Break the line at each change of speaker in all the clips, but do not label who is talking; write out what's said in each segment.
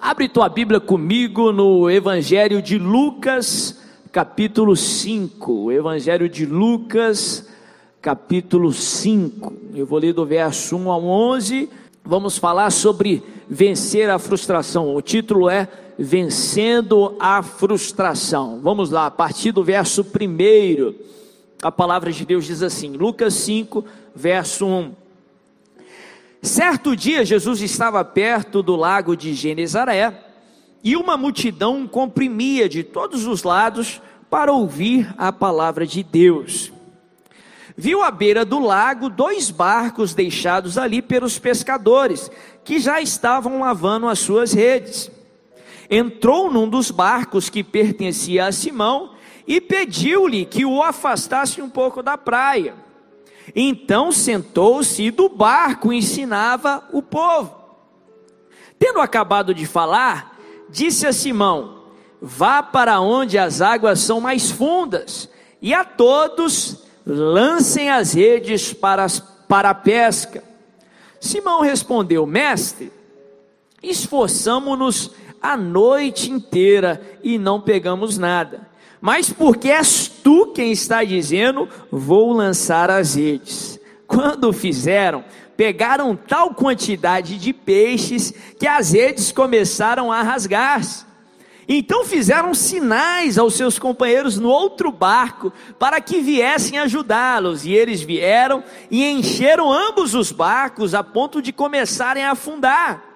Abre tua Bíblia comigo no Evangelho de Lucas, capítulo 5. Evangelho de Lucas, capítulo 5. Eu vou ler do verso 1 ao 11. Vamos falar sobre vencer a frustração. O título é Vencendo a Frustração. Vamos lá, a partir do verso 1. A palavra de Deus diz assim: Lucas 5, verso 1. Certo dia, Jesus estava perto do lago de Genezaré e uma multidão comprimia de todos os lados para ouvir a palavra de Deus. Viu à beira do lago dois barcos deixados ali pelos pescadores, que já estavam lavando as suas redes. Entrou num dos barcos que pertencia a Simão e pediu-lhe que o afastasse um pouco da praia. Então sentou-se e do barco ensinava o povo. Tendo acabado de falar, disse a Simão: Vá para onde as águas são mais fundas, e a todos lancem as redes para, para a pesca. Simão respondeu: Mestre, esforçamo-nos a noite inteira e não pegamos nada mas porque és tu quem está dizendo, vou lançar as redes. Quando fizeram, pegaram tal quantidade de peixes que as redes começaram a rasgar-se. Então fizeram sinais aos seus companheiros no outro barco para que viessem ajudá-los, e eles vieram e encheram ambos os barcos a ponto de começarem a afundar.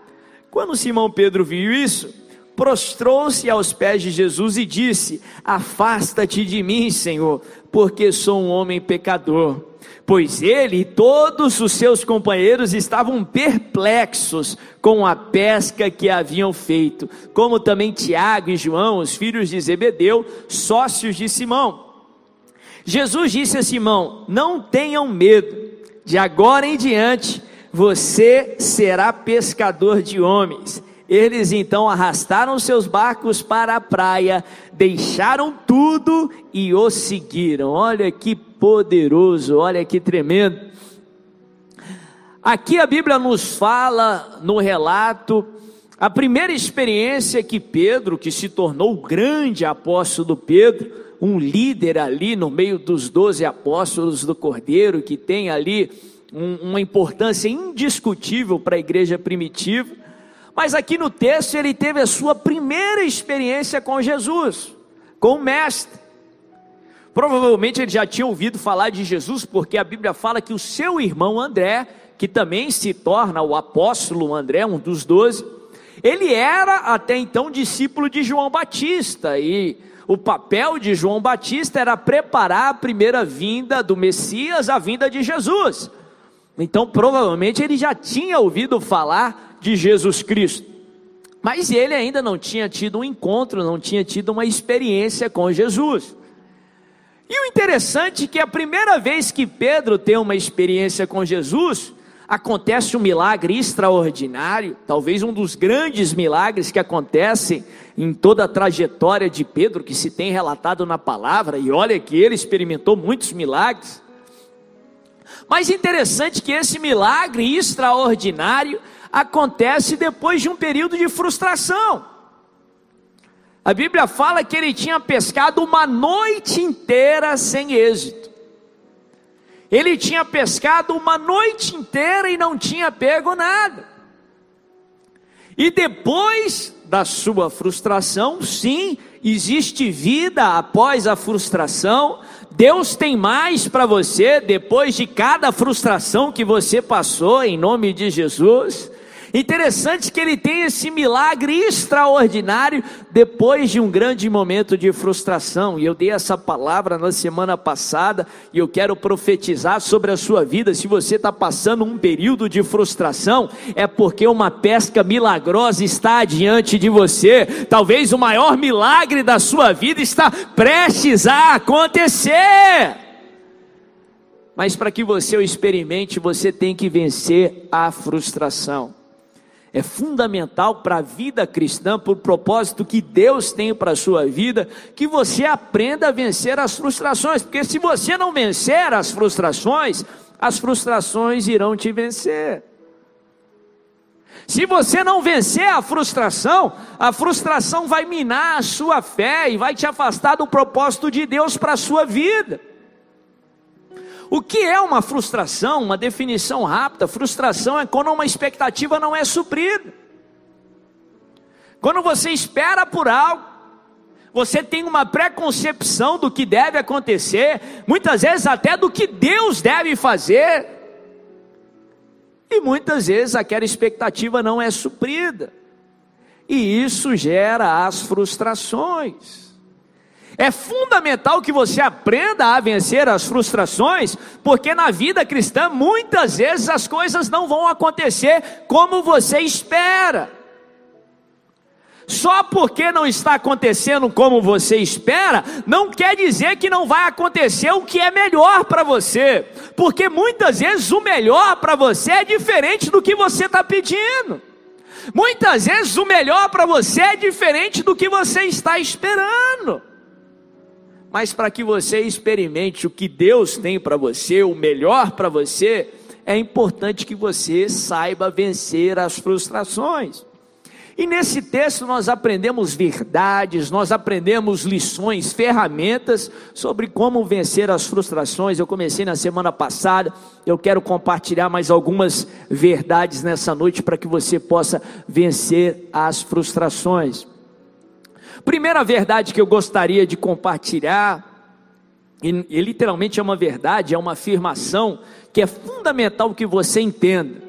Quando Simão Pedro viu isso, prostrou-se aos pés de Jesus e disse: Afasta-te de mim, Senhor, porque sou um homem pecador. Pois ele e todos os seus companheiros estavam perplexos com a pesca que haviam feito, como também Tiago e João, os filhos de Zebedeu, sócios de Simão. Jesus disse a Simão: Não tenham medo, de agora em diante você será pescador de homens. Eles então arrastaram seus barcos para a praia, deixaram tudo e o seguiram. Olha que poderoso, olha que tremendo. Aqui a Bíblia nos fala no relato a primeira experiência que Pedro, que se tornou o grande apóstolo Pedro, um líder ali no meio dos doze apóstolos do Cordeiro, que tem ali um, uma importância indiscutível para a igreja primitiva mas aqui no texto ele teve a sua primeira experiência com Jesus, com o Mestre. Provavelmente ele já tinha ouvido falar de Jesus, porque a Bíblia fala que o seu irmão André, que também se torna o apóstolo André, um dos doze, ele era até então discípulo de João Batista, e o papel de João Batista era preparar a primeira vinda do Messias, a vinda de Jesus. Então, provavelmente ele já tinha ouvido falar de Jesus Cristo. Mas ele ainda não tinha tido um encontro, não tinha tido uma experiência com Jesus. E o interessante é que a primeira vez que Pedro tem uma experiência com Jesus, acontece um milagre extraordinário, talvez um dos grandes milagres que acontecem em toda a trajetória de Pedro, que se tem relatado na palavra, e olha que ele experimentou muitos milagres. Mas interessante que esse milagre extraordinário acontece depois de um período de frustração. A Bíblia fala que ele tinha pescado uma noite inteira sem êxito. Ele tinha pescado uma noite inteira e não tinha pego nada. E depois da sua frustração, sim, existe vida após a frustração. Deus tem mais para você depois de cada frustração que você passou, em nome de Jesus. Interessante que ele tem esse milagre extraordinário depois de um grande momento de frustração. E eu dei essa palavra na semana passada e eu quero profetizar sobre a sua vida. Se você está passando um período de frustração, é porque uma pesca milagrosa está diante de você. Talvez o maior milagre da sua vida está prestes a acontecer. Mas para que você o experimente, você tem que vencer a frustração é fundamental para a vida cristã, para o propósito que Deus tem para a sua vida, que você aprenda a vencer as frustrações, porque se você não vencer as frustrações, as frustrações irão te vencer. Se você não vencer a frustração, a frustração vai minar a sua fé e vai te afastar do propósito de Deus para a sua vida. O que é uma frustração? Uma definição rápida: frustração é quando uma expectativa não é suprida. Quando você espera por algo, você tem uma preconcepção do que deve acontecer, muitas vezes até do que Deus deve fazer, e muitas vezes aquela expectativa não é suprida. E isso gera as frustrações. É fundamental que você aprenda a vencer as frustrações, porque na vida cristã muitas vezes as coisas não vão acontecer como você espera. Só porque não está acontecendo como você espera, não quer dizer que não vai acontecer o que é melhor para você, porque muitas vezes o melhor para você é diferente do que você está pedindo. Muitas vezes o melhor para você é diferente do que você está esperando. Mas para que você experimente o que Deus tem para você, o melhor para você, é importante que você saiba vencer as frustrações. E nesse texto nós aprendemos verdades, nós aprendemos lições, ferramentas sobre como vencer as frustrações. Eu comecei na semana passada, eu quero compartilhar mais algumas verdades nessa noite para que você possa vencer as frustrações. Primeira verdade que eu gostaria de compartilhar, e, e literalmente é uma verdade, é uma afirmação que é fundamental que você entenda,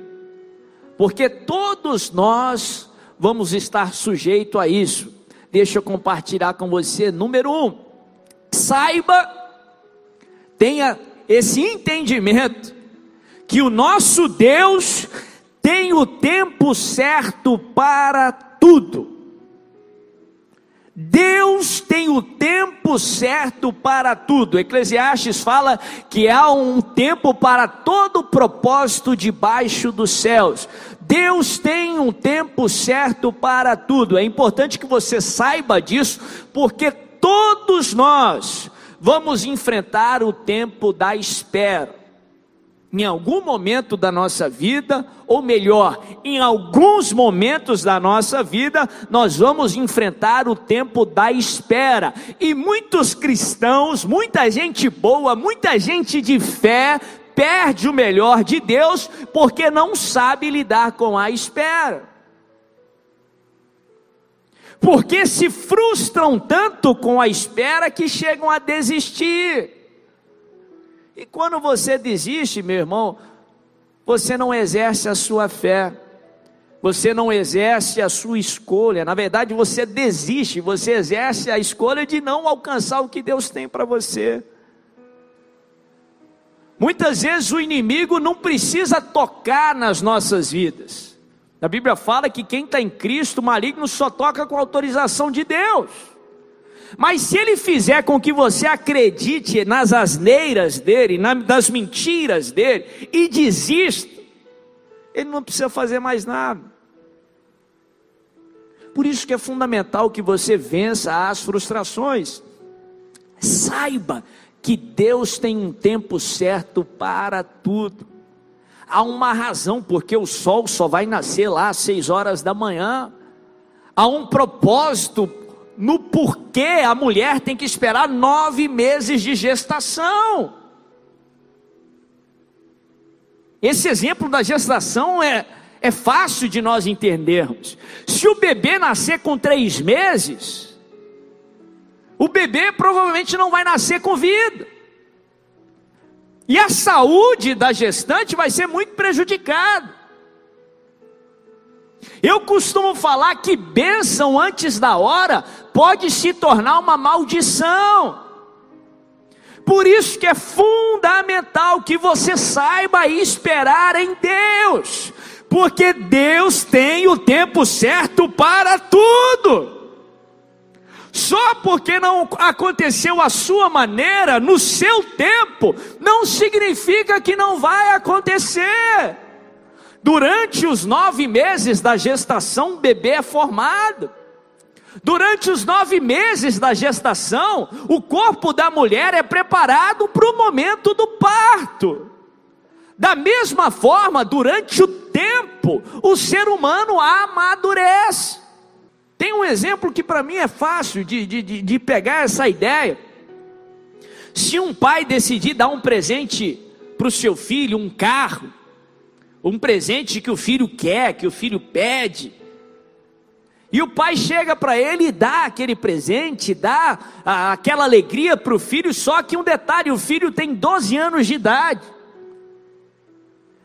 porque todos nós vamos estar sujeito a isso. Deixa eu compartilhar com você. Número um, saiba, tenha esse entendimento que o nosso Deus tem o tempo certo para tudo. Deus tem o tempo certo para tudo. Eclesiastes fala que há um tempo para todo propósito debaixo dos céus. Deus tem um tempo certo para tudo. É importante que você saiba disso, porque todos nós vamos enfrentar o tempo da espera em algum momento da nossa vida, ou melhor, em alguns momentos da nossa vida, nós vamos enfrentar o tempo da espera. E muitos cristãos, muita gente boa, muita gente de fé, perde o melhor de Deus porque não sabe lidar com a espera. Porque se frustram tanto com a espera que chegam a desistir. E quando você desiste, meu irmão, você não exerce a sua fé, você não exerce a sua escolha, na verdade você desiste, você exerce a escolha de não alcançar o que Deus tem para você. Muitas vezes o inimigo não precisa tocar nas nossas vidas. A Bíblia fala que quem está em Cristo, o maligno só toca com autorização de Deus. Mas se ele fizer com que você acredite nas asneiras dele, nas mentiras dele, e desista, ele não precisa fazer mais nada. Por isso que é fundamental que você vença as frustrações. Saiba que Deus tem um tempo certo para tudo. Há uma razão porque o sol só vai nascer lá às seis horas da manhã. Há um propósito no porquê a mulher tem que esperar nove meses de gestação. Esse exemplo da gestação é, é fácil de nós entendermos. Se o bebê nascer com três meses, o bebê provavelmente não vai nascer com vida. E a saúde da gestante vai ser muito prejudicada. Eu costumo falar que bênção antes da hora pode se tornar uma maldição. Por isso que é fundamental que você saiba esperar em Deus, porque Deus tem o tempo certo para tudo. Só porque não aconteceu a sua maneira, no seu tempo, não significa que não vai acontecer. Durante os nove meses da gestação, o bebê é formado. Durante os nove meses da gestação, o corpo da mulher é preparado para o momento do parto. Da mesma forma, durante o tempo o ser humano amadurece. Tem um exemplo que para mim é fácil de, de, de, pegar essa ideia. Se um pai decidir dar um presente para o seu filho, um carro, um presente que o filho quer, que o filho pede, e o pai chega para ele e dá aquele presente, dá a, aquela alegria para o filho, só que um detalhe: o filho tem 12 anos de idade.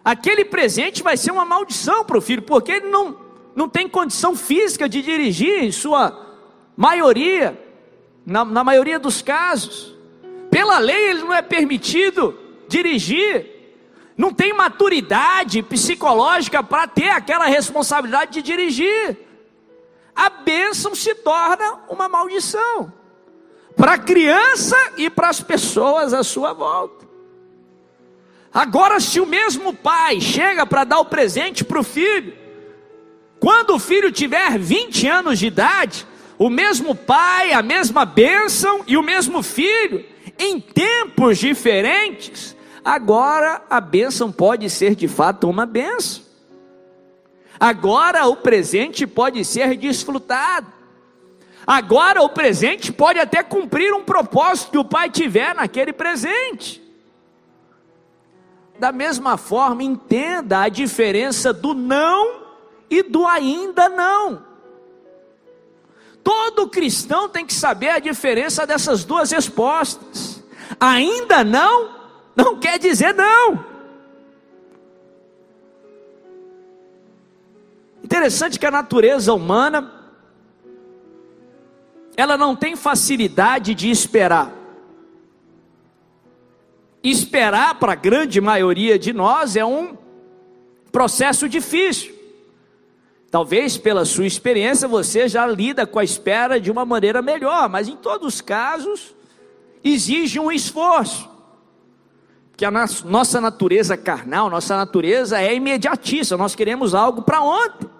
Aquele presente vai ser uma maldição para o filho, porque ele não, não tem condição física de dirigir, em sua maioria, na, na maioria dos casos. Pela lei, ele não é permitido dirigir, não tem maturidade psicológica para ter aquela responsabilidade de dirigir. A bênção se torna uma maldição para a criança e para as pessoas à sua volta. Agora, se o mesmo pai chega para dar o presente para o filho, quando o filho tiver 20 anos de idade, o mesmo pai, a mesma bênção e o mesmo filho, em tempos diferentes, agora a bênção pode ser de fato uma bênção. Agora o presente pode ser desfrutado. Agora o presente pode até cumprir um propósito que o pai tiver naquele presente. Da mesma forma, entenda a diferença do não e do ainda não. Todo cristão tem que saber a diferença dessas duas respostas. Ainda não, não quer dizer não. Interessante que a natureza humana, ela não tem facilidade de esperar. Esperar para a grande maioria de nós é um processo difícil. Talvez pela sua experiência você já lida com a espera de uma maneira melhor, mas em todos os casos exige um esforço. Que a nossa natureza carnal, nossa natureza é imediatista, nós queremos algo para ontem.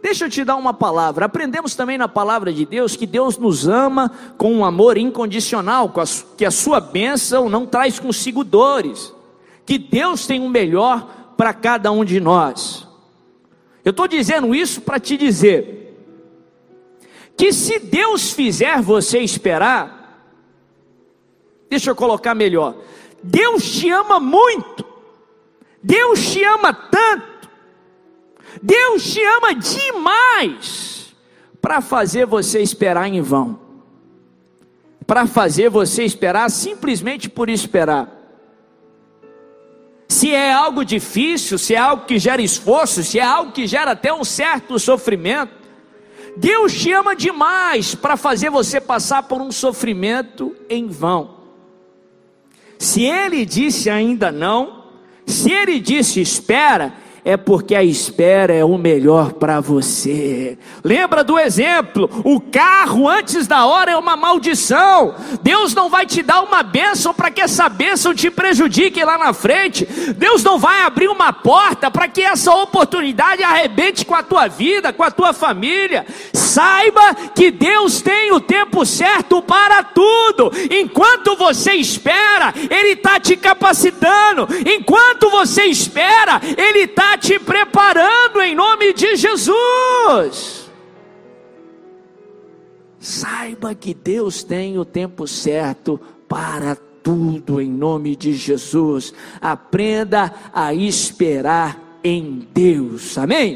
Deixa eu te dar uma palavra. Aprendemos também na palavra de Deus que Deus nos ama com um amor incondicional, que a sua bênção não traz consigo dores, que Deus tem o melhor para cada um de nós. Eu estou dizendo isso para te dizer que se Deus fizer você esperar, deixa eu colocar melhor, Deus te ama muito, Deus te ama tanto Deus te ama demais para fazer você esperar em vão, para fazer você esperar simplesmente por esperar. Se é algo difícil, se é algo que gera esforço, se é algo que gera até um certo sofrimento, Deus te ama demais para fazer você passar por um sofrimento em vão. Se Ele disse ainda não, se Ele disse espera, é porque a espera é o melhor para você. Lembra do exemplo? O carro antes da hora é uma maldição. Deus não vai te dar uma bênção para que essa bênção te prejudique lá na frente. Deus não vai abrir uma porta para que essa oportunidade arrebente com a tua vida, com a tua família. Saiba que Deus tem o tempo certo para tudo. Enquanto você espera, Ele está te capacitando. Enquanto você espera, Ele te preparando em nome de Jesus. Saiba que Deus tem o tempo certo para tudo em nome de Jesus. Aprenda a esperar em Deus. Amém?